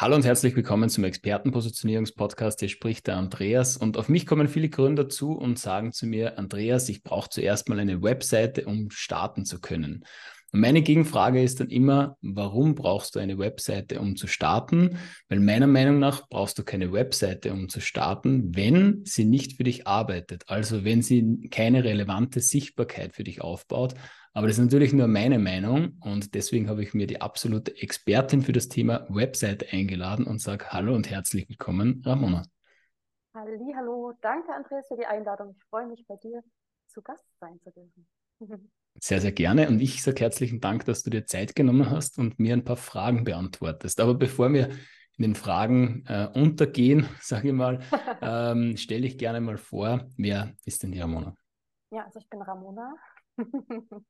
Hallo und herzlich willkommen zum Expertenpositionierungspodcast. Hier spricht der Andreas und auf mich kommen viele Gründer zu und sagen zu mir, Andreas, ich brauche zuerst mal eine Webseite, um starten zu können. Und meine Gegenfrage ist dann immer, warum brauchst du eine Webseite, um zu starten? Weil meiner Meinung nach brauchst du keine Webseite, um zu starten, wenn sie nicht für dich arbeitet. Also wenn sie keine relevante Sichtbarkeit für dich aufbaut, aber das ist natürlich nur meine Meinung und deswegen habe ich mir die absolute Expertin für das Thema Website eingeladen und sage Hallo und herzlich willkommen, Ramona. Hallo, danke Andreas für die Einladung. Ich freue mich bei dir zu Gast sein zu dürfen. Sehr, sehr gerne. Und ich sage herzlichen Dank, dass du dir Zeit genommen hast und mir ein paar Fragen beantwortest. Aber bevor wir in den Fragen äh, untergehen, sage ich mal, ähm, stelle ich gerne mal vor, wer ist denn die Ramona? Ja, also ich bin Ramona,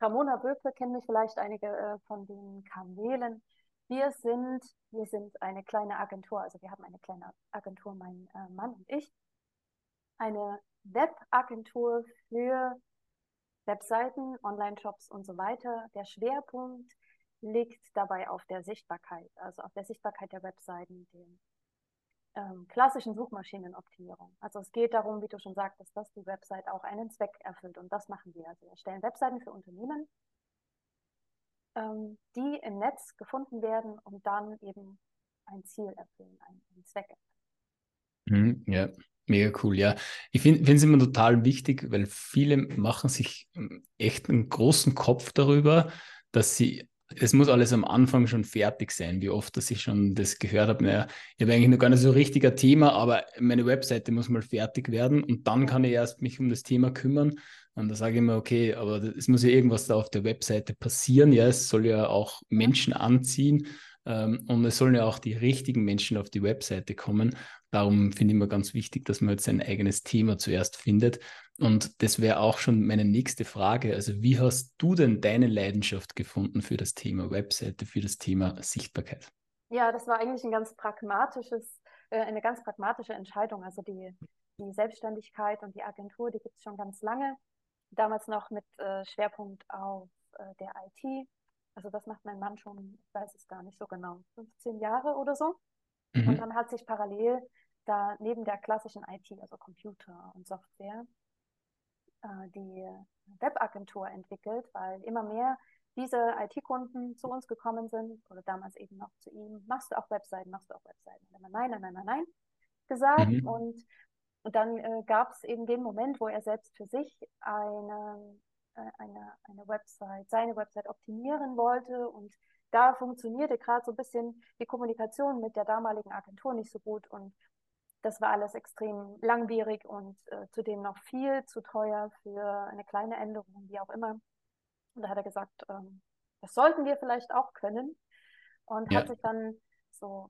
Ramona Böpe kennen mich vielleicht einige äh, von den Kanälen. Wir sind, wir sind eine kleine Agentur, also wir haben eine kleine Agentur, mein äh, Mann und ich. Eine Webagentur für Webseiten, Online-Shops und so weiter. Der Schwerpunkt liegt dabei auf der Sichtbarkeit, also auf der Sichtbarkeit der Webseiten, den ähm, klassischen Suchmaschinenoptimierung. Also es geht darum, wie du schon sagtest, dass die Website auch einen Zweck erfüllt. Und das machen wir. Also wir erstellen Webseiten für Unternehmen, ähm, die im Netz gefunden werden und dann eben ein Ziel erfüllen, einen, einen Zweck erfüllen. Mhm, ja. Mega cool, ja. Ich finde es immer total wichtig, weil viele machen sich ähm, echt einen großen Kopf darüber, dass sie es muss alles am Anfang schon fertig sein, wie oft, dass ich schon das gehört habe. Naja, ich habe eigentlich noch gar nicht so ein richtiger Thema, aber meine Webseite muss mal fertig werden und dann kann ich erst mich um das Thema kümmern. Und da sage ich mir, okay, aber es muss ja irgendwas da auf der Webseite passieren. Ja, es soll ja auch Menschen anziehen ähm, und es sollen ja auch die richtigen Menschen auf die Webseite kommen. Darum finde ich immer ganz wichtig, dass man jetzt sein eigenes Thema zuerst findet. Und das wäre auch schon meine nächste Frage. Also, wie hast du denn deine Leidenschaft gefunden für das Thema Webseite, für das Thema Sichtbarkeit? Ja, das war eigentlich ein ganz pragmatisches, äh, eine ganz pragmatische Entscheidung. Also die, die Selbstständigkeit und die Agentur, die gibt es schon ganz lange. Damals noch mit äh, Schwerpunkt auf äh, der IT. Also das macht mein Mann schon, ich weiß es gar nicht so genau, 15 Jahre oder so. Mhm. Und dann hat sich parallel da neben der klassischen IT, also Computer und Software, äh, die Webagentur entwickelt, weil immer mehr diese IT-Kunden zu uns gekommen sind oder damals eben noch zu ihm, machst du auch Webseiten, machst du auch Webseiten? Und immer nein, nein, nein, nein, nein gesagt. Mhm. Und, und dann äh, gab es eben den Moment, wo er selbst für sich eine äh, eine, eine Website, seine Website optimieren wollte und da funktionierte gerade so ein bisschen die Kommunikation mit der damaligen Agentur nicht so gut und das war alles extrem langwierig und äh, zudem noch viel zu teuer für eine kleine Änderung, wie auch immer. Und da hat er gesagt, ähm, das sollten wir vielleicht auch können und ja. hat sich dann so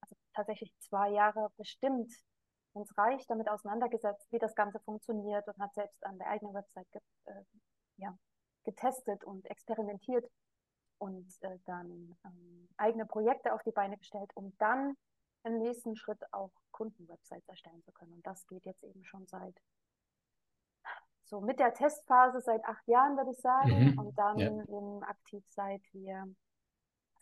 also tatsächlich zwei Jahre bestimmt, wenn es reicht, damit auseinandergesetzt, wie das Ganze funktioniert und hat selbst an der eigenen Website äh, ja, getestet und experimentiert und äh, dann ähm, eigene Projekte auf die Beine gestellt, um dann im nächsten Schritt auch Kundenwebsites erstellen zu können. Und das geht jetzt eben schon seit so mit der Testphase seit acht Jahren, würde ich sagen, mhm. und dann ja. eben aktiv seit wir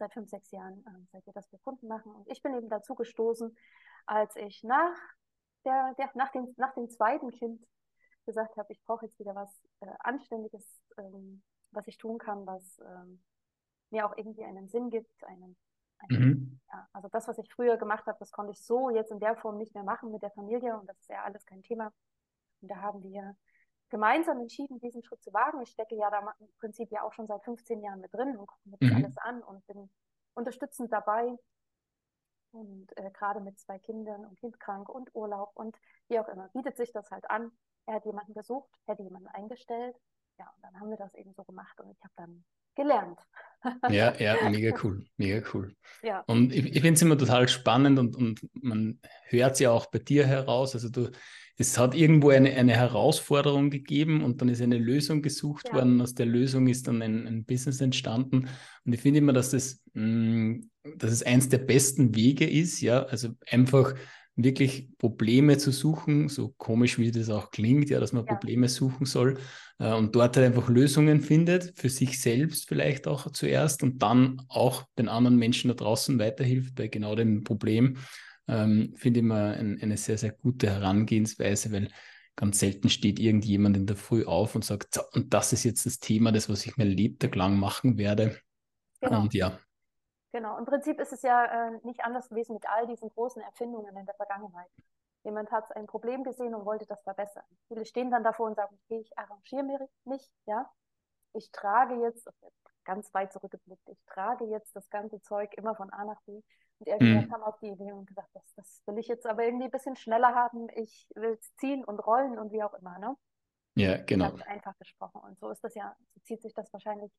seit fünf, sechs Jahren, äh, seit wir das für Kunden machen. Und ich bin eben dazu gestoßen, als ich nach der, der nach, dem, nach dem zweiten Kind gesagt habe, ich brauche jetzt wieder was äh, Anständiges, ähm, was ich tun kann, was ähm, mir auch irgendwie einen Sinn gibt. Einen, einen mhm. ja, also das, was ich früher gemacht habe, das konnte ich so jetzt in der Form nicht mehr machen mit der Familie und das ist ja alles kein Thema. Und da haben wir gemeinsam entschieden, diesen Schritt zu wagen. Ich stecke ja da im Prinzip ja auch schon seit 15 Jahren mit drin und gucke mir das mhm. alles an und bin unterstützend dabei. Und äh, gerade mit zwei Kindern und kindkrank und Urlaub und wie auch immer, bietet sich das halt an, er hat jemanden gesucht, hätte jemanden eingestellt. Ja, und dann haben wir das eben so gemacht und ich habe dann gelernt. ja, ja, mega cool, mega cool. Ja. Und ich, ich finde es immer total spannend und, und man hört es ja auch bei dir heraus. Also du, es hat irgendwo eine, eine Herausforderung gegeben und dann ist eine Lösung gesucht ja. worden. Aus der Lösung ist dann ein, ein Business entstanden. Und ich finde immer, dass das, mh, mm, dass es eins der besten Wege ist, ja, also einfach wirklich Probleme zu suchen, so komisch wie das auch klingt, ja, dass man Ja. Probleme suchen soll äh, und dort halt einfach Lösungen findet, für sich selbst vielleicht auch zuerst und dann auch den anderen Menschen da draußen weiterhilft bei genau dem Problem, ähm, finde ich mal ein, eine sehr, sehr gute Herangehensweise, weil ganz selten steht irgendjemand in der Früh auf und sagt, so, und das ist jetzt das Thema, das, was ich mein Lebtag lang machen werde. Genau. Und ja, Genau, im Prinzip ist es ja äh, nicht anders gewesen mit all diesen großen Erfindungen in der Vergangenheit. Jemand hat ein Problem gesehen und wollte das verbessern. Viele stehen dann davor und sagen, okay, ich arrangiere mich, ja. Ich trage jetzt, ganz weit zurückgeblickt, ich trage jetzt das ganze Zeug immer von A nach B. Und irgendwer Mhm. kam auf die Idee und gesagt, das, das will ich jetzt aber irgendwie ein bisschen schneller haben. Ich will es ziehen und rollen und wie auch immer, ne? ja, genau. Ganz einfach gesprochen. Und so ist das ja, so zieht sich das wahrscheinlich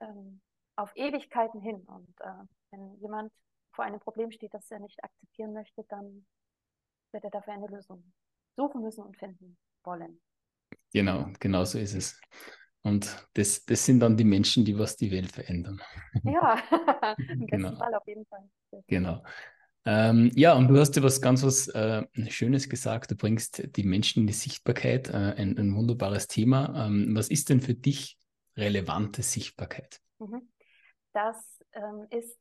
ähm, auf Ewigkeiten hin. Und äh, wenn jemand vor einem Problem steht, das er nicht akzeptieren möchte, dann wird er dafür eine Lösung suchen müssen und finden wollen. Genau, genau so ist es. Und das, das sind dann die Menschen, die was die Welt verändern. Ja, im Genau. besten Fall auf jeden Fall. Genau. Ähm, ja, und du hast ja was ganz was äh, Schönes gesagt. Du bringst die Menschen in die Sichtbarkeit, äh, ein, ein wunderbares Thema. Ähm, was ist denn für dich relevante Sichtbarkeit? Mhm. Das ähm, ist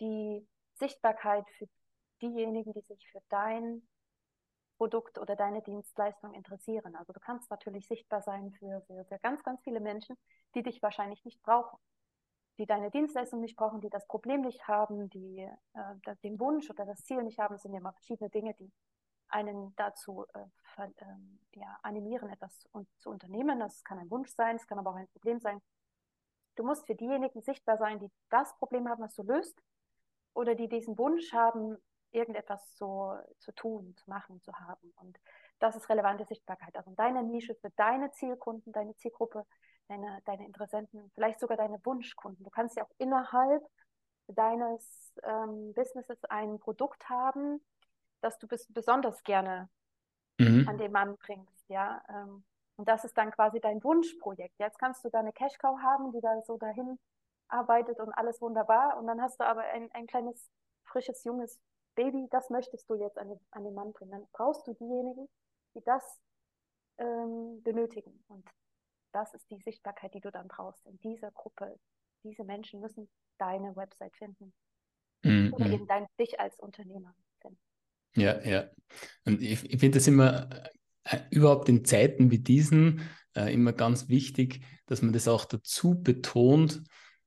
die Sichtbarkeit für diejenigen, die sich für dein Produkt oder deine Dienstleistung interessieren. Also du kannst natürlich sichtbar sein für, für, für ganz, ganz viele Menschen, die dich wahrscheinlich nicht brauchen, die deine Dienstleistung nicht brauchen, die das Problem nicht haben, die äh, den Wunsch oder das Ziel nicht haben. Es sind ja immer verschiedene Dinge, die einen dazu äh, ver, ähm, ja, animieren, etwas un zu unternehmen. Das kann ein Wunsch sein, es kann aber auch ein Problem sein. Du musst für diejenigen sichtbar sein, die das Problem haben, was du löst, oder die diesen Wunsch haben, irgendetwas zu, zu tun, zu machen, zu haben. Und das ist relevante Sichtbarkeit. Also in deiner Nische für deine Zielkunden, deine Zielgruppe, deine, deine Interessenten, vielleicht sogar deine Wunschkunden. Du kannst ja auch innerhalb deines ähm, Businesses ein Produkt haben, das du bis, besonders gerne Mhm. an den Mann bringst, ja. Ähm, und das ist dann quasi dein Wunschprojekt. Jetzt kannst du da eine Cash-Cow haben, die da so dahin arbeitet und alles wunderbar. Und dann hast du aber ein, ein kleines, frisches, junges Baby, das möchtest du jetzt an den, an den Mann bringen. Dann brauchst du diejenigen, die das ähm, benötigen. Und das ist die Sichtbarkeit, die du dann brauchst in dieser Gruppe. Diese Menschen müssen deine Website finden Mhm. oder eben dein, dich als Unternehmer finden. Ja, ja. Und ich, ich finde das immer äh, überhaupt in Zeiten wie diesen äh, immer ganz wichtig, dass man das auch dazu betont,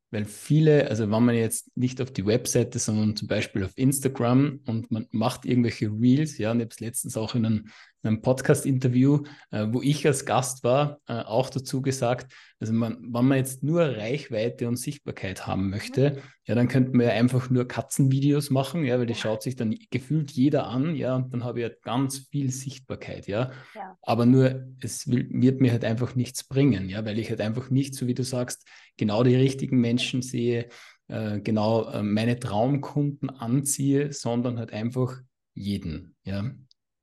weil viele, also wenn man jetzt nicht auf die Webseite, sondern zum Beispiel auf Instagram und man macht irgendwelche Reels, ja, und ich habe es letztens auch in einem, in einem Podcast-Interview, äh, wo ich als Gast war, äh, auch dazu gesagt, also man, wenn man jetzt nur Reichweite und Sichtbarkeit haben möchte, ja, dann könnte man ja einfach nur Katzenvideos machen, ja, weil das Ja. schaut sich dann gefühlt jeder an, ja, und dann habe ich halt ganz viel Sichtbarkeit, ja. Ja. Aber nur, es will, wird mir halt einfach nichts bringen, ja, weil ich halt einfach nicht, so wie du sagst, genau die richtigen Menschen sehe, äh, genau äh, meine Traumkunden anziehe, sondern halt einfach jeden, ja.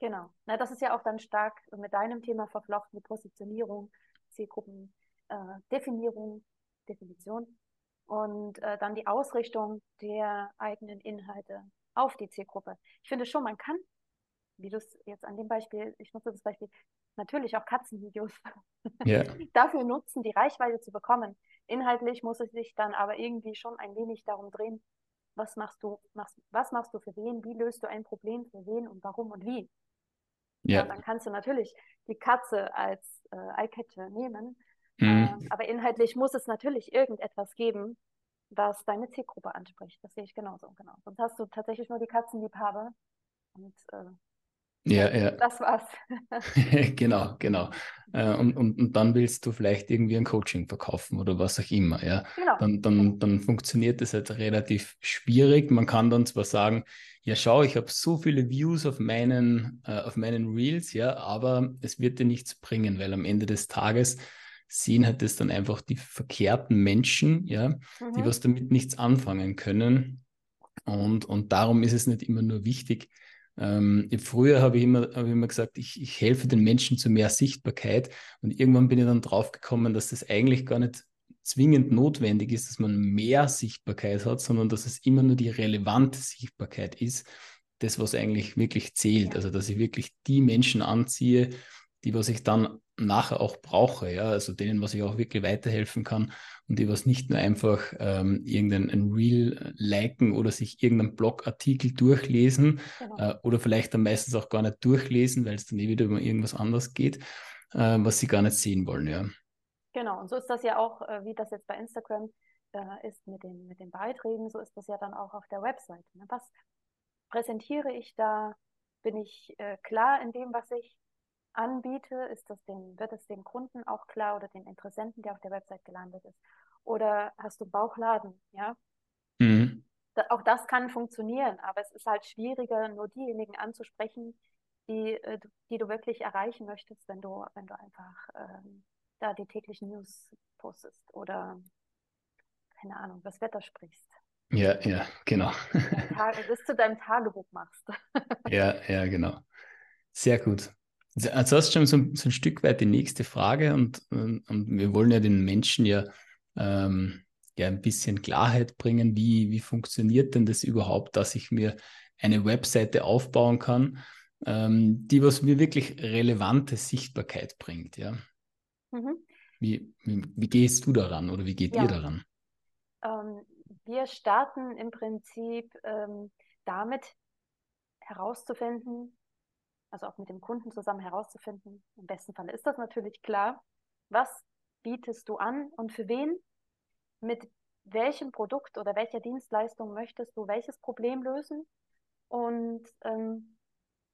Genau. Na, das ist ja auch dann stark mit deinem Thema verflochten, die Positionierung, Zielgruppen, äh, Definierung, Definition und äh, dann die Ausrichtung der eigenen Inhalte auf die Zielgruppe. Ich finde schon, man kann, wie du es jetzt an dem Beispiel, ich nutze das Beispiel, natürlich auch Katzenvideos Ja, dafür nutzen, die Reichweite zu bekommen. Inhaltlich muss es sich dann aber irgendwie schon ein wenig darum drehen, was machst du, machst, was machst du für wen, wie löst du ein Problem für wen und warum und wie. Ja, ja. dann kannst du natürlich die Katze als äh, Eyecatcher nehmen, Mhm. ähm, aber inhaltlich muss es natürlich irgendetwas geben, was deine Zielgruppe anspricht. Das sehe ich genauso, genau. Sonst hast du tatsächlich nur die Katzenliebhaber und äh, Ja, ja. das war's. Genau, genau. Äh, und, und, und dann willst du vielleicht irgendwie ein Coaching verkaufen oder was auch immer, ja. Genau. Dann, dann, dann funktioniert das halt relativ schwierig. Man kann dann zwar sagen, ja, schau, ich habe so viele Views auf meinen, äh, auf meinen Reels, ja, aber es wird dir nichts bringen, weil am Ende des Tages sehen halt das dann einfach die verkehrten Menschen, ja, die Mhm. was damit nichts anfangen können. Und, und darum ist es nicht immer nur wichtig. Ähm, früher habe ich immer, habe ich immer gesagt, ich, ich helfe den Menschen zu mehr Sichtbarkeit. Und irgendwann bin ich dann drauf gekommen, dass das eigentlich gar nicht zwingend notwendig ist, dass man mehr Sichtbarkeit hat, sondern dass es immer nur die relevante Sichtbarkeit ist, das, was eigentlich wirklich zählt. Also, dass ich wirklich die Menschen anziehe, die, was ich dann nachher auch brauche, ja, also denen, was ich auch wirklich weiterhelfen kann und die, was nicht nur einfach ähm, irgendein Reel liken oder sich irgendeinen Blogartikel durchlesen genau. äh, oder vielleicht dann meistens auch gar nicht durchlesen, weil es dann eh wieder über irgendwas anderes geht, äh, was sie gar nicht sehen wollen, ja. Genau, und so ist das ja auch, äh, wie das jetzt bei Instagram äh, ist mit den, mit den Beiträgen, so ist das ja dann auch auf der Website. Ne? Was präsentiere ich da? Bin ich äh, klar in dem, was ich anbiete? Ist das den, wird es dem Kunden auch klar oder den Interessenten, der auf der Website gelandet ist? Oder hast du Bauchladen? Ja. Mhm. Da, auch das kann funktionieren, aber es ist halt schwieriger, nur diejenigen anzusprechen, die, äh, die du wirklich erreichen möchtest, wenn du, wenn du einfach ähm, da die täglichen News postest oder keine Ahnung, das Wetter sprichst. Ja, ja, genau. das zu deinem Tagebuch machst. ja, ja, genau. Sehr gut. Also hast du schon so, so, ein Stück weit die nächste Frage und, und, und wir wollen ja den Menschen ja, ähm, ja ein bisschen Klarheit bringen, wie, wie funktioniert denn das überhaupt, dass ich mir eine Webseite aufbauen kann, ähm, die was mir wirklich relevante Sichtbarkeit bringt, ja. Mhm. Wie, wie, wie, gehst du daran oder wie geht ja. ihr daran? Ähm, wir starten im Prinzip ähm, damit herauszufinden, also auch mit dem Kunden zusammen herauszufinden, im besten Fall ist das natürlich klar, was bietest du an und für wen, mit welchem Produkt oder welcher Dienstleistung möchtest du welches Problem lösen und ähm,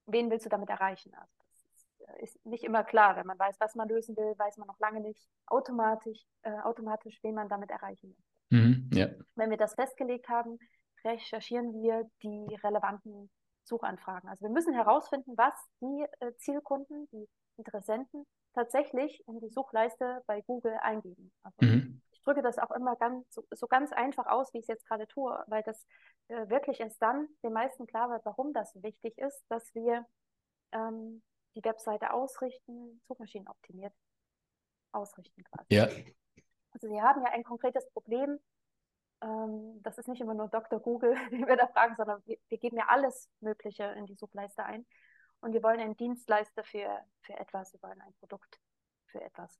wen willst du damit erreichen. Also das ist, ist, nicht immer klar. Wenn man weiß, was man lösen will, weiß man noch lange nicht automatisch, äh, automatisch wen man damit erreichen möchte. Mhm, ja. Wenn wir das festgelegt haben, recherchieren wir die relevanten Suchanfragen. Also wir müssen herausfinden, was die äh, Zielkunden, die Interessenten tatsächlich in die Suchleiste bei Google eingeben. Also mhm. Ich drücke das auch immer ganz, so, so, ganz einfach aus, wie ich es jetzt gerade tue, weil das äh, wirklich erst dann den meisten klar wird, warum das wichtig ist, dass wir ähm, die Webseite ausrichten, Suchmaschinen optimiert ausrichten quasi. Ja. Also Sie haben ja ein konkretes Problem, ähm, das ist nicht immer nur Dr. Google, den wir da fragen, sondern wir, wir, geben ja alles Mögliche in die Suchleiste ein. Und wir wollen einen Dienstleister für, für etwas, wir wollen ein Produkt für etwas.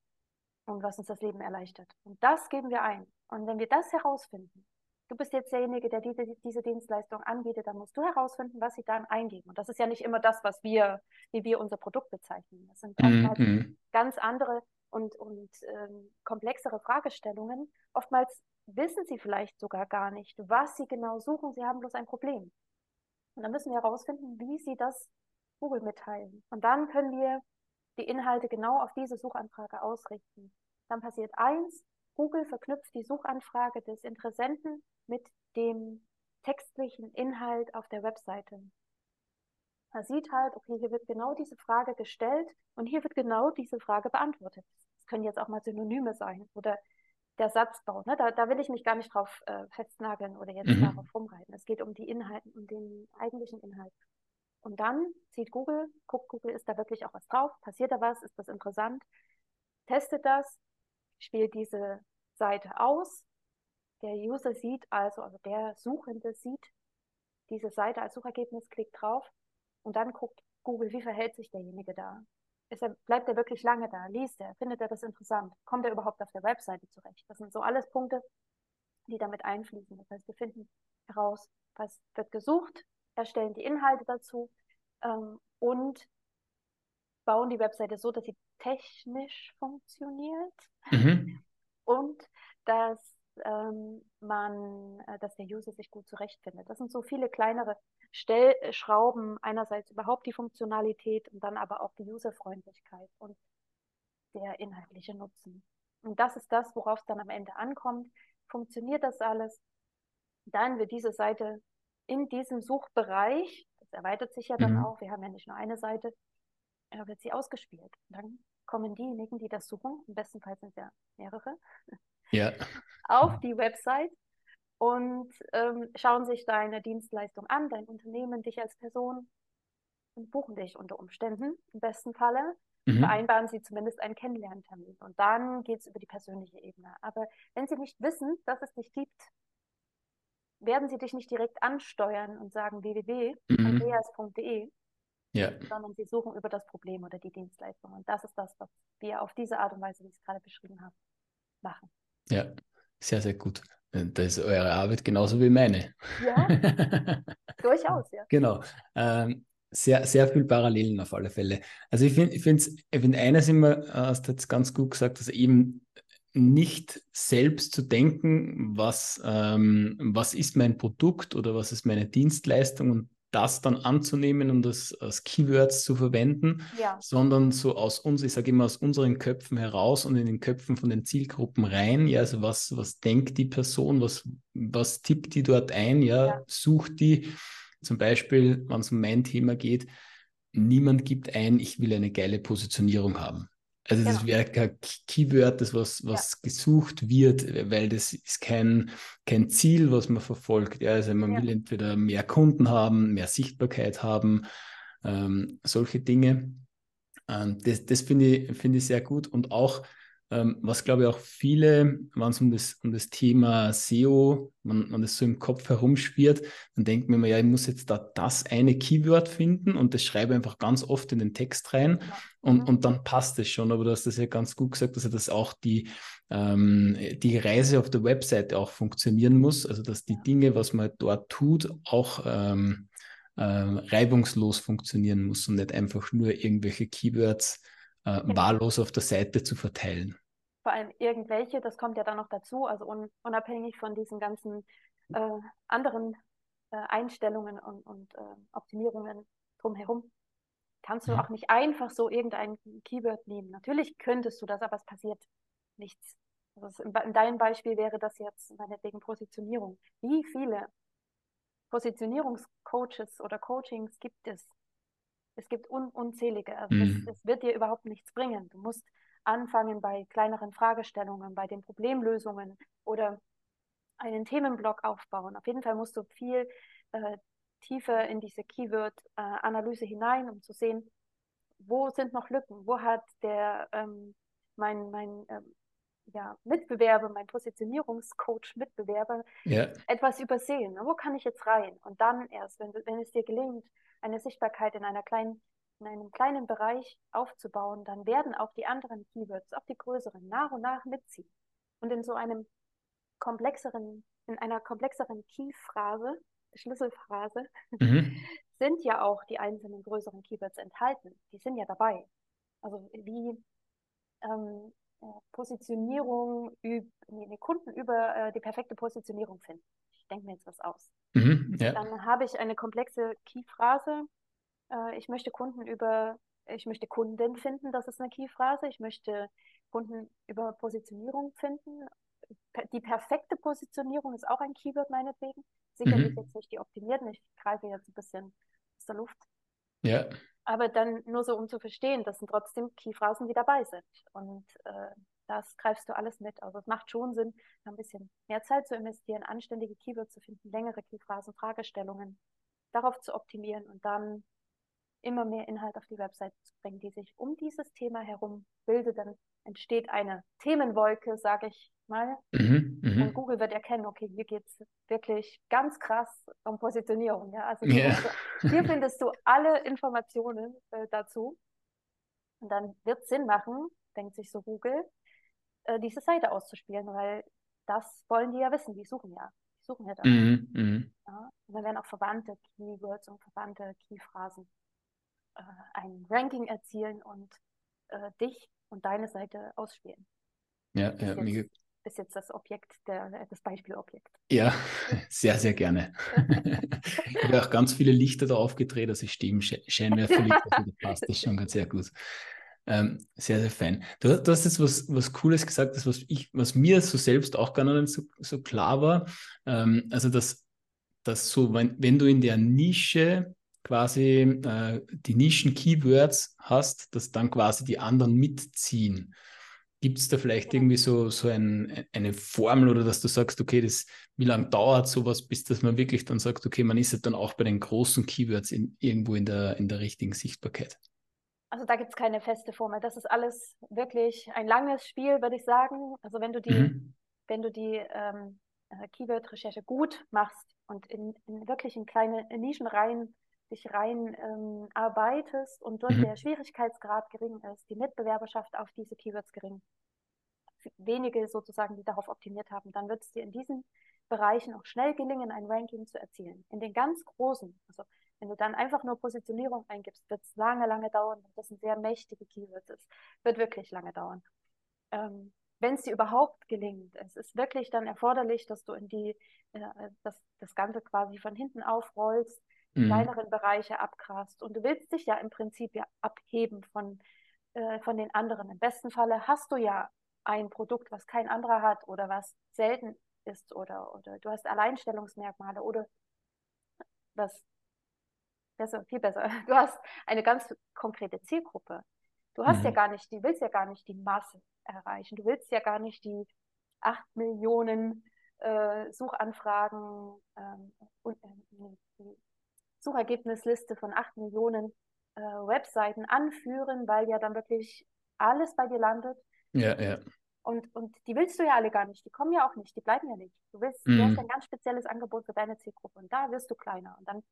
Und was uns das Leben erleichtert. Und das geben wir ein. Und wenn wir das herausfinden, du bist jetzt derjenige, der diese, diese Dienstleistung anbietet, dann musst du herausfinden, was sie dann eingeben. Und das ist ja nicht immer das, was wir, wie wir unser Produkt bezeichnen. Das sind mm -hmm. ganz andere und, und ähm, komplexere Fragestellungen. Oftmals wissen sie vielleicht sogar gar nicht, was sie genau suchen. Sie haben bloß ein Problem. Und dann müssen wir herausfinden, wie sie das Google mitteilen. Und dann können wir die Inhalte genau auf diese Suchanfrage ausrichten. Dann passiert eins, Google verknüpft die Suchanfrage des Interessenten mit dem textlichen Inhalt auf der Webseite. Er sieht halt, okay, hier wird genau diese Frage gestellt und hier wird genau diese Frage beantwortet. Das können jetzt auch mal Synonyme sein oder der Satzbau. Ne? Da, da will ich mich gar nicht drauf äh, festnageln oder jetzt mhm. darauf rumreiten. Es geht um die Inhalte, um den eigentlichen Inhalt. Und dann sieht Google, guckt Google, ist da wirklich auch was drauf? Passiert da was? Ist das interessant? Testet das, spielt diese Seite aus. Der User sieht also, also der Suchende sieht diese Seite als Suchergebnis, klickt drauf und dann guckt Google, wie verhält sich derjenige da? Er, bleibt er wirklich lange da? Liest er? Findet er das interessant? Kommt er überhaupt auf der Webseite zurecht? Das sind so alles Punkte, die damit einfließen. Das heißt, wir finden heraus, was wird gesucht, erstellen die Inhalte dazu ähm, und bauen die Webseite so, dass sie technisch funktioniert mhm. und dass ähm, man, äh, dass der User sich gut zurechtfindet. Das sind so viele kleinere Stellschrauben, einerseits überhaupt die Funktionalität und dann aber auch die Userfreundlichkeit und der inhaltliche Nutzen. Und das ist das, worauf es dann am Ende ankommt. Funktioniert das alles? Dann wird diese Seite in diesem Suchbereich, das erweitert sich ja dann mhm. auch, wir haben ja nicht nur eine Seite, äh, wird sie ausgespielt. Und dann kommen diejenigen, die das suchen, im besten Fall sind es ja mehrere, ja. auf die Website und ähm, schauen sich deine Dienstleistung an, dein Unternehmen, dich als Person und buchen dich unter Umständen im besten Falle. Mhm. Vereinbaren Sie zumindest einen Kennenlerntermin und dann geht es über die persönliche Ebene. Aber wenn Sie nicht wissen, dass es dich gibt, werden sie dich nicht direkt ansteuern und sagen www.andreas.de, mhm. ja. sondern sie suchen über das Problem oder die Dienstleistung. Und das ist das, was wir auf diese Art und Weise, wie ich es gerade beschrieben habe, machen. Ja, sehr, sehr gut. Da ist eure Arbeit genauso wie meine. Ja, durchaus, ja. Genau. Ähm, sehr, sehr viel Parallelen auf alle Fälle. Also ich finde, ich finde find eines immer, äh, hast du jetzt ganz gut gesagt, dass eben nicht selbst zu denken, was, ähm, was ist mein Produkt oder was ist meine Dienstleistung und das dann anzunehmen und das als Keywords zu verwenden, ja. sondern so aus uns, ich sage immer aus unseren Köpfen heraus und in den Köpfen von den Zielgruppen rein. Ja, also was, was denkt die Person, was, was tippt die dort ein, ja, ja. sucht die. Zum Beispiel, wenn es um mein Thema geht, niemand gibt ein, ich will eine geile Positionierung haben. Also das genau. wäre kein Keyword, das was, was ja. gesucht wird, weil das ist kein, kein Ziel, was man verfolgt. Ja, also man ja. will entweder mehr Kunden haben, mehr Sichtbarkeit haben, ähm, solche Dinge. Ähm, das das finde ich, find ich sehr gut. Und auch ähm, was glaube ich auch viele, wenn es um das, um das Thema SEO, wenn man das so im Kopf herumschwirrt, dann denkt man immer, ja, ich muss jetzt da das eine Keyword finden und das schreibe einfach ganz oft in den Text rein und, und dann passt es schon. Aber du hast das ja ganz gut gesagt, also dass auch die, ähm, die Reise auf der Webseite auch funktionieren muss, also dass die Dinge, was man dort tut, auch ähm, äh, reibungslos funktionieren muss und nicht einfach nur irgendwelche Keywords äh, genau. wahllos auf der Seite zu verteilen. Vor allem irgendwelche, das kommt ja dann noch dazu, also un unabhängig von diesen ganzen äh, anderen äh, Einstellungen und, und äh, Optimierungen drumherum, kannst du mhm. auch nicht einfach so irgendein Keyword nehmen. Natürlich könntest du das, aber es passiert nichts. Also in, in deinem Beispiel wäre das jetzt meinetwegen Positionierung. Wie viele Positionierungscoaches oder Coachings gibt es, es gibt un unzählige. Also mhm. das, das wird dir überhaupt nichts bringen. Du musst anfangen bei kleineren Fragestellungen, bei den Problemlösungen oder einen Themenblock aufbauen. Auf jeden Fall musst du viel äh, tiefer in diese Keyword-Analyse äh, hinein, um zu sehen, wo sind noch Lücken, wo hat der ähm, mein, mein ähm, ja, Mitbewerber, mein Positionierungscoach Mitbewerber ja. etwas übersehen. Wo kann ich jetzt rein? Und dann erst, wenn, wenn es dir gelingt, eine Sichtbarkeit in, einer kleinen, in einem kleinen Bereich aufzubauen, dann werden auch die anderen Keywords, auch die größeren, nach und nach mitziehen. Und in so einem komplexeren, in einer komplexeren Key-Phrase, Schlüsselphrase, mhm. sind ja auch die einzelnen größeren Keywords enthalten. Die sind ja dabei. Also wie ähm, äh, Positionierung, nee, nee, Kunden über äh, die perfekte Positionierung finden. Ich denke mir jetzt was aus. Mhm, ja. Dann habe ich eine komplexe Key-Phrase. Äh, ich möchte Kunden über, ich möchte Kunden finden, das ist eine Key-Phrase. Ich möchte Kunden über Positionierung finden. Die perfekte Positionierung ist auch ein Keyword meinetwegen. Sicherlich mhm. jetzt nicht die optimierten. Ich greife jetzt ein bisschen aus der Luft. Ja. Aber dann nur so, um zu verstehen, dass trotzdem Keyphrasen, die dabei sind. Und äh, das greifst du alles mit. Also es macht schon Sinn, ein bisschen mehr Zeit zu investieren, anständige Keywords zu finden, längere Keyphrasen, Fragestellungen, darauf zu optimieren und dann immer mehr Inhalt auf die Website zu bringen, die sich um dieses Thema herum bildet. Dann entsteht eine Themenwolke, sage ich mal. Mhm, mh. Und Google wird erkennen, okay, hier geht es wirklich ganz krass um Positionierung. Ja? Also yeah. hier findest du alle Informationen äh, dazu. Und dann wird es Sinn machen, denkt sich so Google, äh, diese Seite auszuspielen, weil das wollen die ja wissen, die suchen ja. Die suchen ja danach. Mhm, mhm, ja? Und dann werden auch verwandte Keywords und verwandte Keyphrasen äh, ein Ranking erzielen und äh, dich und deine Seite ausspielen. Ja, ja, jetzt, mega. Ist jetzt das Objekt, der, das Beispielobjekt. Ja, sehr, sehr gerne. ich habe auch ganz viele Lichter da aufgedreht, also ich stehe im Scheinwerferlicht, also das passt das schon ganz sehr gut. Ähm, sehr, sehr fein. Du, du, hast jetzt was, was Cooles gesagt, das, was, ich, was mir so selbst auch gar nicht so, so klar war. Ähm, also, dass, dass so, wenn, wenn du in der Nische quasi äh, die Nischen-Keywords hast, dass dann quasi die anderen mitziehen. Gibt es da vielleicht irgendwie so, so ein, eine Formel oder dass du sagst, okay, das, wie lange dauert sowas, bis dass man wirklich dann sagt, okay, man ist ja dann auch bei den großen Keywords in, irgendwo in der, in der richtigen Sichtbarkeit? Also da gibt es keine feste Formel. Das ist alles wirklich ein langes Spiel, würde ich sagen. Also wenn du die, mhm. wenn du die ähm, äh, Keyword-Recherche gut machst und in, in, wirklich in kleine Nischen rein dich rein ähm, arbeitest und dort mhm. der Schwierigkeitsgrad gering ist, die Mitbewerberschaft auf diese Keywords gering, wenige sozusagen, die darauf optimiert haben, dann wird es dir in diesen Bereichen auch schnell gelingen, ein Ranking zu erzielen. In den ganz großen, also wenn du dann einfach nur Positionierung eingibst, wird es lange, lange dauern. Das sind sehr mächtige Keywords. Es wird wirklich lange dauern. Ähm, wenn es dir überhaupt gelingt, es ist wirklich dann erforderlich, dass du in die, äh, das, das Ganze quasi von hinten aufrollst, mhm. kleineren Bereiche abgrast. Und du willst dich ja im Prinzip ja abheben von, äh, von den anderen. Im besten Falle hast du ja ein Produkt, was kein anderer hat oder was selten ist oder, oder du hast Alleinstellungsmerkmale oder was besser, viel besser, du hast eine ganz konkrete Zielgruppe. Du hast mhm. ja gar nicht, du willst ja gar nicht die Masse erreichen. Du willst ja gar nicht die acht Millionen äh, Suchanfragen ähm, und äh, Suchergebnisliste von acht Millionen äh, Webseiten anführen, weil ja dann wirklich alles bei dir landet. Ja, ja. Und, und die willst du ja alle gar nicht, die kommen ja auch nicht, die bleiben ja nicht. Du willst, mm. du hast mhm. ein ganz spezielles Angebot für deine Zielgruppe und da wirst du kleiner. Und dann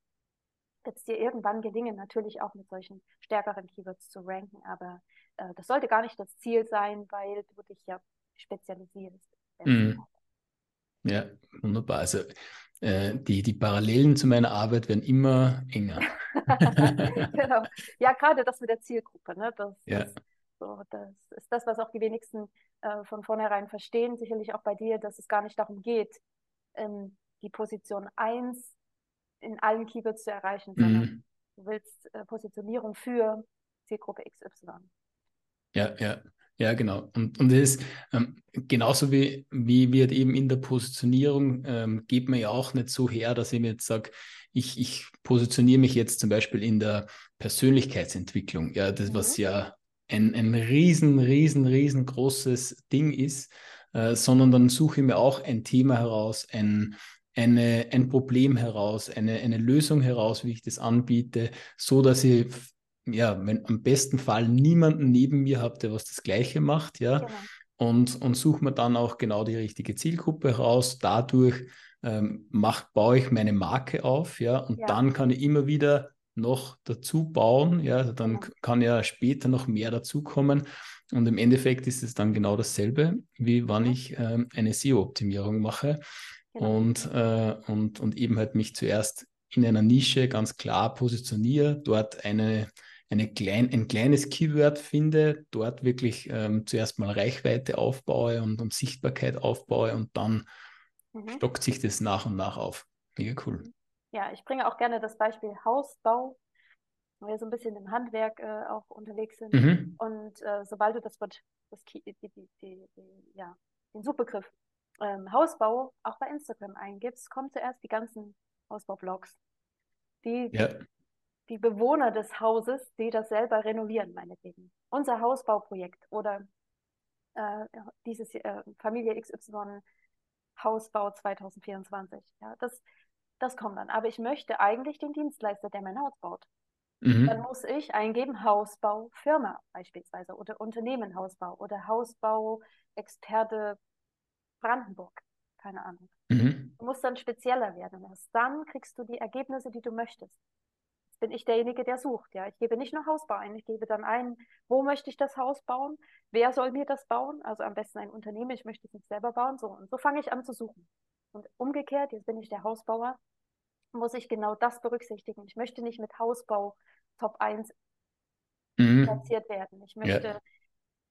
wird es dir irgendwann gelingen, natürlich auch mit solchen stärkeren Keywords zu ranken, aber äh, das sollte gar nicht das Ziel sein, weil du dich ja spezialisierst. Mm. Ja, wunderbar. Also äh, die, die Parallelen zu meiner Arbeit werden immer enger. genau. Ja, gerade das mit der Zielgruppe. Ne? Das, ja. das, so, das ist das, was auch die wenigsten äh, von vornherein verstehen, sicherlich auch bei dir, dass es gar nicht darum geht, ähm, die Position 1 in allen Keywords zu erreichen, mhm. sondern du willst äh, Positionierung für Zielgruppe XY. Ja, ja. Ja, genau. Und, und es ist ähm, genauso wie, wie wird eben in der Positionierung, ähm, geht man ja auch nicht so her, dass ich mir jetzt sage, ich, ich positioniere mich jetzt zum Beispiel in der Persönlichkeitsentwicklung. Ja, das, mhm. was ja ein, ein riesen, riesen, riesengroßes Ding ist, äh, sondern dann suche ich mir auch ein Thema heraus, ein, eine, ein Problem heraus, eine, eine Lösung heraus, wie ich das anbiete, so dass ich ja, wenn am besten Fall niemanden neben mir habe, der was das Gleiche macht, ja, genau. und, und suche mir dann auch genau die richtige Zielgruppe heraus. Dadurch ähm, mach, baue ich meine Marke auf, ja, und ja. dann kann ich immer wieder noch dazu bauen, ja, also dann ja. kann ja später noch mehr dazukommen. Und im Endeffekt ist es dann genau dasselbe, wie wann ich ähm, eine SEO-Optimierung mache genau. und, äh, und, und eben halt mich zuerst in einer Nische ganz klar positioniere, dort eine, eine klein, ein kleines Keyword finde, dort wirklich ähm, zuerst mal Reichweite aufbaue und, und Sichtbarkeit aufbaue und dann mhm. stockt sich das nach und nach auf. Mega cool. Ja, ich bringe auch gerne das Beispiel Hausbau, weil wir so ein bisschen im Handwerk äh, auch unterwegs sind. Mhm. Und äh, sobald du das Wort, das die, die, die, ja, den Suchbegriff ähm, Hausbau auch bei Instagram eingibst, kommen zuerst die ganzen Hausbaublogs, die ja. Die Bewohner des Hauses, die das selber renovieren, meinetwegen. Unser Hausbauprojekt oder äh, dieses äh, Familie XY Hausbau 2024. Ja, das das kommt dann. Aber ich möchte eigentlich den Dienstleister, der mein Haus baut. Mhm. Dann muss ich eingeben Hausbaufirma beispielsweise oder Unternehmen Hausbau oder Hausbauexperte Brandenburg. Keine Ahnung. Mhm. Du musst dann spezieller werden. Erst dann kriegst du die Ergebnisse, die du möchtest. Bin ich derjenige, der sucht. Ja, ich gebe nicht nur Hausbau ein, ich gebe dann ein, wo möchte ich das Haus bauen? Wer soll mir das bauen? Also am besten ein Unternehmen, ich möchte es nicht selber bauen. So, und so fange ich an zu suchen. Und umgekehrt, jetzt bin ich der Hausbauer, muss ich genau das berücksichtigen. Ich möchte nicht mit Hausbau Top 1 mhm. platziert werden. Ich möchte ja.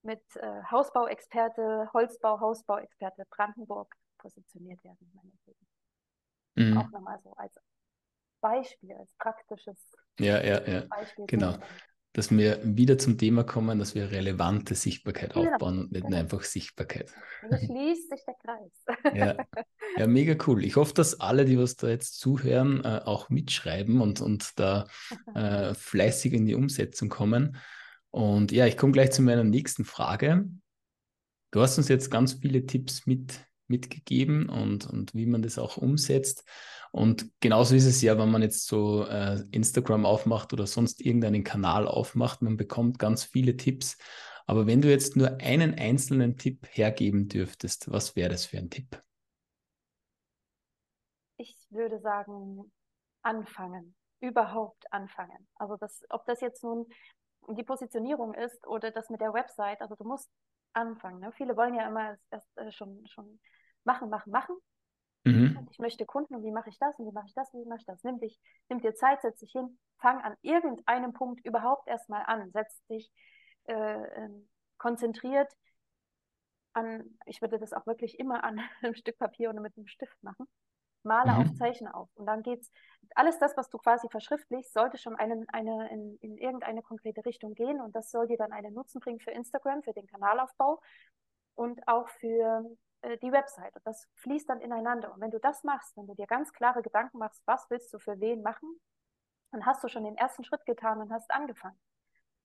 mit äh, Hausbauexperte, Holzbau, Hausbauexperte Brandenburg positioniert werden. Mhm. Auch nochmal so als Beispiel, als praktisches ja, ja, ja. Beispiel. Genau dass wir wieder zum Thema kommen, dass wir relevante Sichtbarkeit genau. aufbauen und nicht genau. einfach Sichtbarkeit. Da schließt sich der Kreis. Ja. ja, mega cool. Ich hoffe, dass alle, die was da jetzt zuhören, äh, auch mitschreiben und, und da äh, fleißig in die Umsetzung kommen. Und ja, ich komme gleich zu meiner nächsten Frage. Du hast uns jetzt ganz viele Tipps mit, mitgegeben und, und wie man das auch umsetzt. Und genauso ist es ja, wenn man jetzt so äh, Instagram aufmacht oder sonst irgendeinen Kanal aufmacht, man bekommt ganz viele Tipps. Aber wenn du jetzt nur einen einzelnen Tipp hergeben dürftest, was wäre das für ein Tipp? ich würde sagen, anfangen. Überhaupt anfangen. Also das, ob das jetzt nun die Positionierung ist oder das mit der Website, also du musst anfangen. Ne? Viele wollen ja immer erst äh, schon, schon machen, machen, machen. Mhm. Ich möchte Kunden und wie mache ich das und wie mache ich das und wie mache ich das. Nimm, dich, nimm dir Zeit, setz dich hin, fang an irgendeinem Punkt überhaupt erstmal an. Setz dich äh, ähm, konzentriert an, ich würde das auch wirklich immer an einem Stück Papier oder mit einem Stift machen. Male mhm. auf, zeichne auf. Und dann geht's, alles das, was du quasi verschriftlichst, sollte schon einen, eine, in, in irgendeine konkrete Richtung gehen und das soll dir dann einen Nutzen bringen für Instagram, für den Kanalaufbau und auch für die Website. Und das fließt dann ineinander. Und wenn du das machst, wenn du dir ganz klare Gedanken machst, was willst du für wen machen, dann hast du schon den ersten Schritt getan und hast angefangen.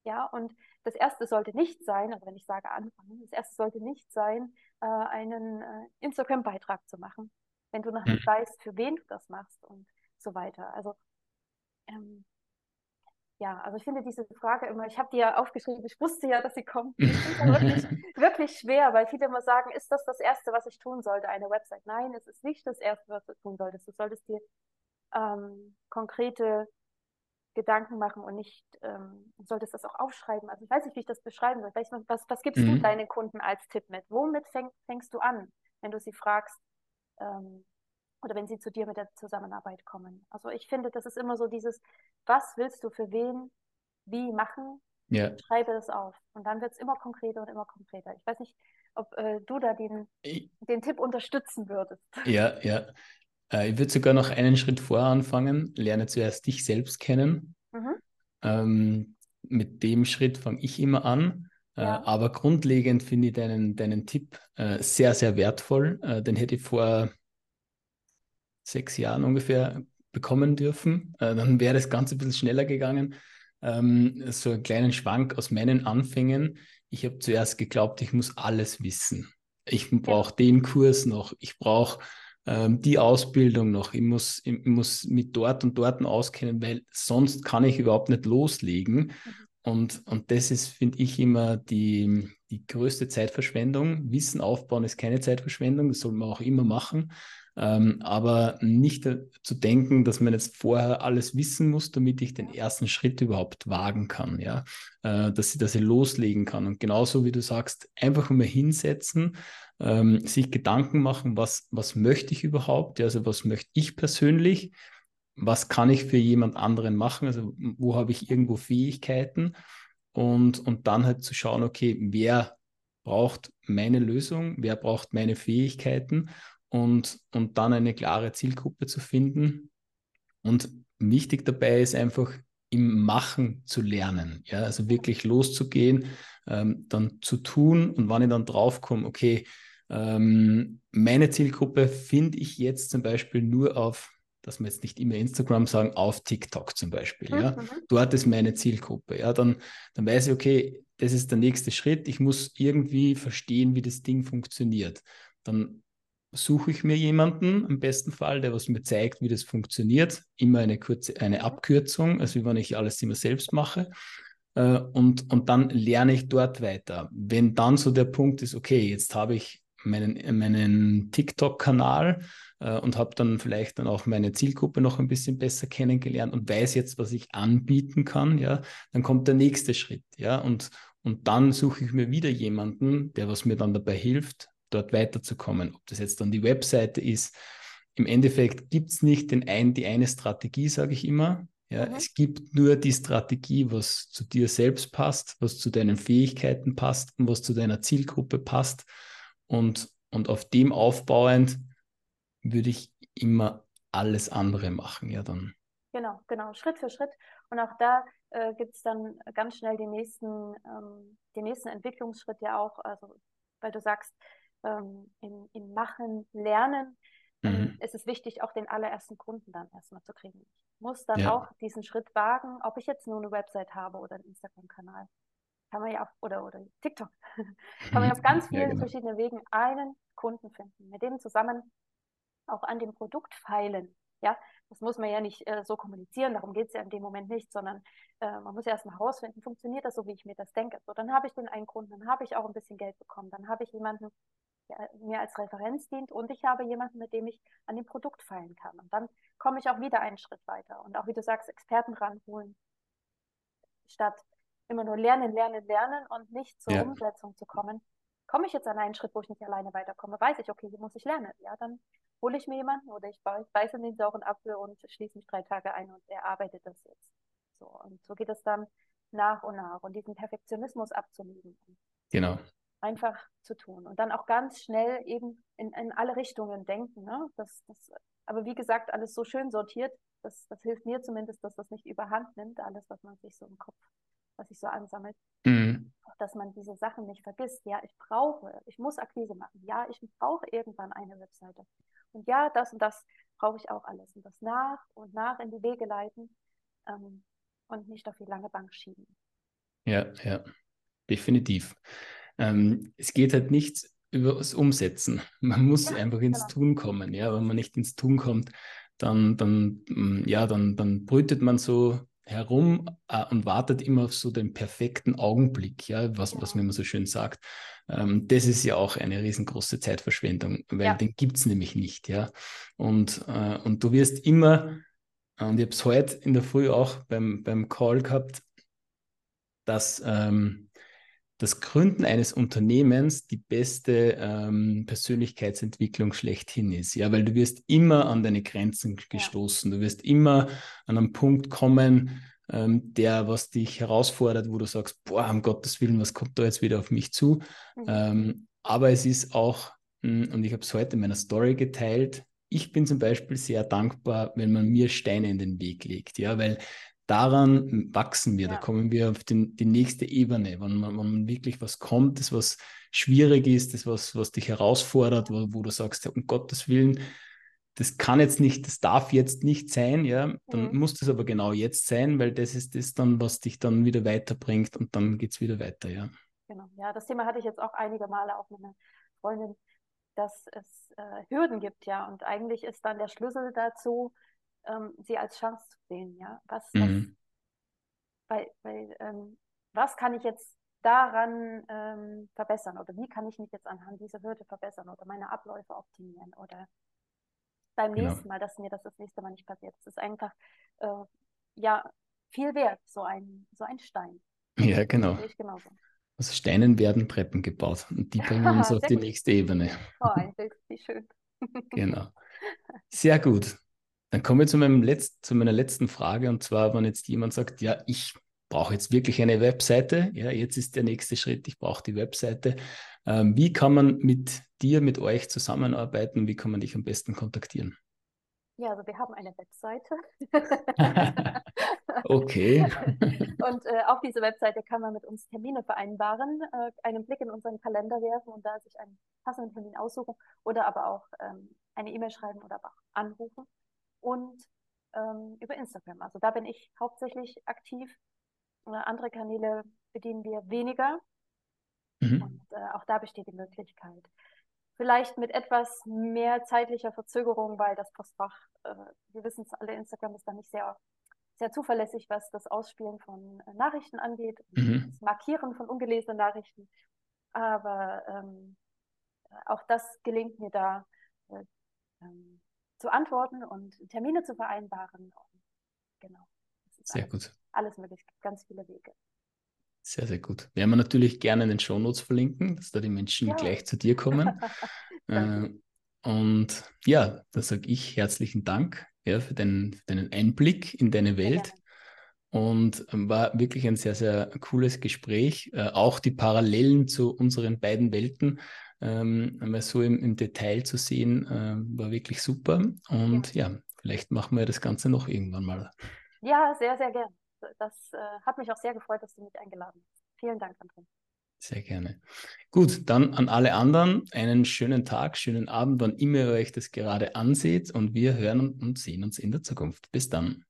Ja, und das erste sollte nicht sein, also wenn ich sage anfangen, das erste sollte nicht sein, äh, einen äh, Instagram-Beitrag zu machen, wenn du noch nicht hm. weißt, für wen du das machst und so weiter. Also ähm, ja, also ich finde diese Frage immer, ich habe die ja aufgeschrieben, ich wusste ja, dass sie kommt. Ich finde wirklich, wirklich schwer, weil viele immer sagen, ist das das Erste, was ich tun sollte, eine Website? Nein, es ist nicht das Erste, was du tun solltest. Du solltest dir ähm, konkrete Gedanken machen und nicht, ähm, solltest das auch aufschreiben. Also ich weiß nicht, wie ich das beschreiben soll. Was, was gibst mhm. du deinen Kunden als Tipp mit? Womit fäng, fängst du an, wenn du sie fragst, ähm, oder wenn sie zu dir mit der Zusammenarbeit kommen. Also ich finde, das ist immer so dieses, was willst du für wen, wie machen, ja. schreibe es auf. Und dann wird es immer konkreter und immer konkreter. Ich weiß nicht, ob äh, du da den, ich, den Tipp unterstützen würdest. Ja, ja. Äh, ich würde sogar noch einen Schritt vorher anfangen. Lerne zuerst dich selbst kennen. Mhm. Ähm, mit dem Schritt fange ich immer an. Äh, ja. Äh, aber grundlegend finde ich deinen, deinen Tipp äh, sehr, sehr wertvoll. Äh, den hätte ich vor sechs Jahren ungefähr bekommen dürfen. Äh, dann wäre das Ganze ein bisschen schneller gegangen. Ähm, so einen kleinen Schwank aus meinen Anfängen. Ich habe zuerst geglaubt, ich muss alles wissen. Ich brauche den Kurs noch. Ich brauche ähm, die Ausbildung noch. Ich muss, ich muss mit dort und dort auskennen, weil sonst kann ich überhaupt nicht loslegen. Mhm. Und, und das ist, finde ich, immer die, die größte Zeitverschwendung. Wissen aufbauen ist keine Zeitverschwendung, das soll man auch immer machen. Ähm, aber nicht zu denken, dass man jetzt vorher alles wissen muss, damit ich den ersten Schritt überhaupt wagen kann, ja, äh, dass ich, dass ich loslegen kann. Und genauso wie du sagst, einfach mal hinsetzen, ähm, sich Gedanken machen, was, was möchte ich überhaupt, ja, also was möchte ich persönlich, was kann ich für jemand anderen machen, also wo habe ich irgendwo Fähigkeiten? Und, und dann halt zu schauen, okay, wer braucht meine Lösung, wer braucht meine Fähigkeiten und, und dann eine klare Zielgruppe zu finden. Und wichtig dabei ist einfach im Machen zu lernen, ja, also wirklich loszugehen, ähm, dann zu tun und wann ich dann draufkomme, okay, ähm, meine Zielgruppe finde ich jetzt zum Beispiel nur auf, dass wir jetzt nicht immer Instagram sagen, auf TikTok zum Beispiel, ja, mhm. dort ist meine Zielgruppe, ja, dann, dann weiß ich, okay, das ist der nächste Schritt, ich muss irgendwie verstehen, wie das Ding funktioniert. Dann suche ich mir jemanden, im besten Fall, der was mir zeigt, wie das funktioniert. Immer eine kurze, eine Abkürzung, also wie wenn ich alles immer selbst mache. Äh, und, und dann lerne ich dort weiter. Wenn dann so der Punkt ist, okay, jetzt habe ich meinen, meinen TikTok-Kanal äh, und habe dann vielleicht dann auch meine Zielgruppe noch ein bisschen besser kennengelernt und weiß jetzt, was ich anbieten kann, ja, dann kommt der nächste Schritt, ja, und, und dann suche ich mir wieder jemanden, der was mir dann dabei hilft, dort weiterzukommen. Ob das jetzt dann die Webseite ist. Im Endeffekt gibt es nicht den ein, die eine Strategie, sage ich immer. Ja, mhm. Es gibt nur die Strategie, was zu dir selbst passt, was zu deinen Fähigkeiten passt und was zu deiner Zielgruppe passt. Und, und auf dem aufbauend würde ich immer alles andere machen, ja dann. Genau, genau, Schritt für Schritt. Und auch da äh, gibt es dann ganz schnell den nächsten, ähm, den nächsten Entwicklungsschritt ja auch, also weil du sagst, ähm, im, im Machen lernen, mhm. ist es wichtig, auch den allerersten Kunden dann erstmal zu kriegen. Ich muss dann ja. auch diesen Schritt wagen, ob ich jetzt nur eine Website habe oder einen Instagram-Kanal. Kann man ja auch, oder, oder TikTok, kann man ja auf ganz vielen ja, genau. verschiedenen Wegen einen Kunden finden, mit dem zusammen auch an dem Produkt feilen. Ja, das muss man ja nicht äh, so kommunizieren, darum geht es ja in dem Moment nicht, sondern äh, man muss ja erstmal herausfinden, funktioniert das so, wie ich mir das denke. So, dann habe ich den einen Kunden, dann habe ich auch ein bisschen Geld bekommen, dann habe ich jemanden, der mir als Referenz dient und ich habe jemanden, mit dem ich an dem Produkt feilen kann. Und dann komme ich auch wieder einen Schritt weiter. Und auch wie du sagst, Experten ranholen, statt immer nur lernen, lernen, lernen und nicht zur ja. Umsetzung zu kommen, komme ich jetzt an einen Schritt, wo ich nicht alleine weiterkomme, weiß ich, okay, hier muss ich lernen. Ja, dann hole ich mir jemanden oder ich beiße in den sauren Apfel und schließe mich drei Tage ein und er arbeitet das jetzt. So, und so geht es dann nach und nach und diesen Perfektionismus abzulegen. Genau. Einfach zu tun und dann auch ganz schnell eben in, in alle Richtungen denken. Ne? Das, das, aber wie gesagt, alles so schön sortiert, das, das hilft mir zumindest, dass das nicht überhand nimmt, alles, was man sich so im Kopf was sich so ansammelt, mhm. dass man diese Sachen nicht vergisst. Ja, ich brauche, ich muss Akquise machen. Ja, ich brauche irgendwann eine Webseite. Und ja, das und das brauche ich auch alles. Und das nach und nach in die Wege leiten ähm, und nicht auf die lange Bank schieben. Ja, ja, definitiv. Ähm, es geht halt nichts über das Umsetzen. Man muss ja, einfach ins genau. Tun kommen. Ja, wenn man nicht ins Tun kommt, dann, dann, mm, ja, dann, dann brütet man so herum äh, und wartet immer auf so den perfekten Augenblick, ja, was, ja. was man immer so schön sagt. Ähm, das ist ja auch eine riesengroße Zeitverschwendung, weil ja. den gibt es nämlich nicht, ja. Und, äh, und du wirst immer, und ich habe es heute in der Früh auch beim, beim Call gehabt, dass ähm, das Gründen eines Unternehmens die beste ähm, Persönlichkeitsentwicklung schlechthin ist. Ja, weil du wirst immer an deine Grenzen gestoßen. Du wirst immer an einen Punkt kommen, ähm, der was dich herausfordert, wo du sagst, boah, um Gottes Willen, was kommt da jetzt wieder auf mich zu? Mhm. Ähm, aber es ist auch, hm, und ich habe es heute in meiner Story geteilt, ich bin zum Beispiel sehr dankbar, wenn man mir Steine in den Weg legt, ja, weil daran wachsen wir, ja. da kommen wir auf den, die nächste Ebene, wenn man, wenn wirklich was kommt, das was schwierig ist, das was, was dich herausfordert, wo, wo du sagst, um Gottes Willen, das kann jetzt nicht, das darf jetzt nicht sein, ja, dann mhm. muss das aber genau jetzt sein, weil das ist das dann, was dich dann wieder weiterbringt und dann geht es wieder weiter, ja. Genau, ja, das Thema hatte ich jetzt auch einige Male auch mit einer Freundin, dass es äh, Hürden gibt, ja, und eigentlich ist dann der Schlüssel dazu, ähm, sie als Chance zu sehen, ja. Was, mhm. was, weil, weil, ähm, was kann ich jetzt daran ähm, verbessern oder wie kann ich mich jetzt anhand dieser Hürde verbessern oder meine Abläufe optimieren oder beim genau. nächsten Mal, dass mir das das nächste Mal nicht passiert. Es ist einfach äh, ja viel wert, so ein, so ein Stein. Ja, genau. Aus Steinen werden Treppen gebaut und die bringen uns auf die nächste Ebene. Oh, ein Bild, wie schön. genau. Sehr gut. Dann kommen wir zu, meinem Letz-, zu meiner letzten Frage und zwar, wenn jetzt jemand sagt, ja, ich brauche jetzt wirklich eine Webseite, ja, jetzt ist der nächste Schritt, ich brauche die Webseite. Ähm, wie kann man mit dir, mit euch zusammenarbeiten? Wie kann man dich am besten kontaktieren? Ja, also wir haben eine Webseite. okay. und äh, auf diese Webseite kann man mit uns Termine vereinbaren, äh, einen Blick in unseren Kalender werfen und da sich einen passenden Termin aussuchen oder aber auch ähm, eine E-Mail schreiben oder aber anrufen und ähm, über Instagram. Also da bin ich hauptsächlich aktiv. Äh, andere Kanäle bedienen wir weniger. Mhm. Und äh, auch da besteht die Möglichkeit. Vielleicht mit etwas mehr zeitlicher Verzögerung, weil das Postfach, äh, wir wissen es alle, Instagram ist da nicht sehr, sehr zuverlässig, was das Ausspielen von äh, Nachrichten angeht, mhm. das Markieren von ungelesenen Nachrichten. Aber ähm, auch das gelingt mir da äh, ähm, zu antworten und Termine zu vereinbaren. Genau. Sehr alles, gut. Alles möglich. Ganz viele Wege. Sehr, sehr gut. Werden wir natürlich gerne in den Shownotes verlinken, dass da die Menschen ja. gleich zu dir kommen. äh, und ja, da sage ich herzlichen Dank ja, für, den, für deinen Einblick in deine Welt. Und ähm, war wirklich ein sehr, sehr cooles Gespräch. Äh, auch die Parallelen zu unseren beiden Welten ähm, einmal so im, im, Detail zu sehen, äh, war wirklich super. Und ja. ja. vielleicht machen wir das Ganze noch irgendwann mal. Ja, sehr, sehr gern. Das äh, hat mich auch sehr gefreut, dass du mich eingeladen hast. Vielen Dank, André. Sehr gerne. Gut, dann an alle anderen einen schönen Tag, schönen Abend, wann immer ihr euch das gerade anseht und wir hören und sehen uns in der Zukunft. Bis dann.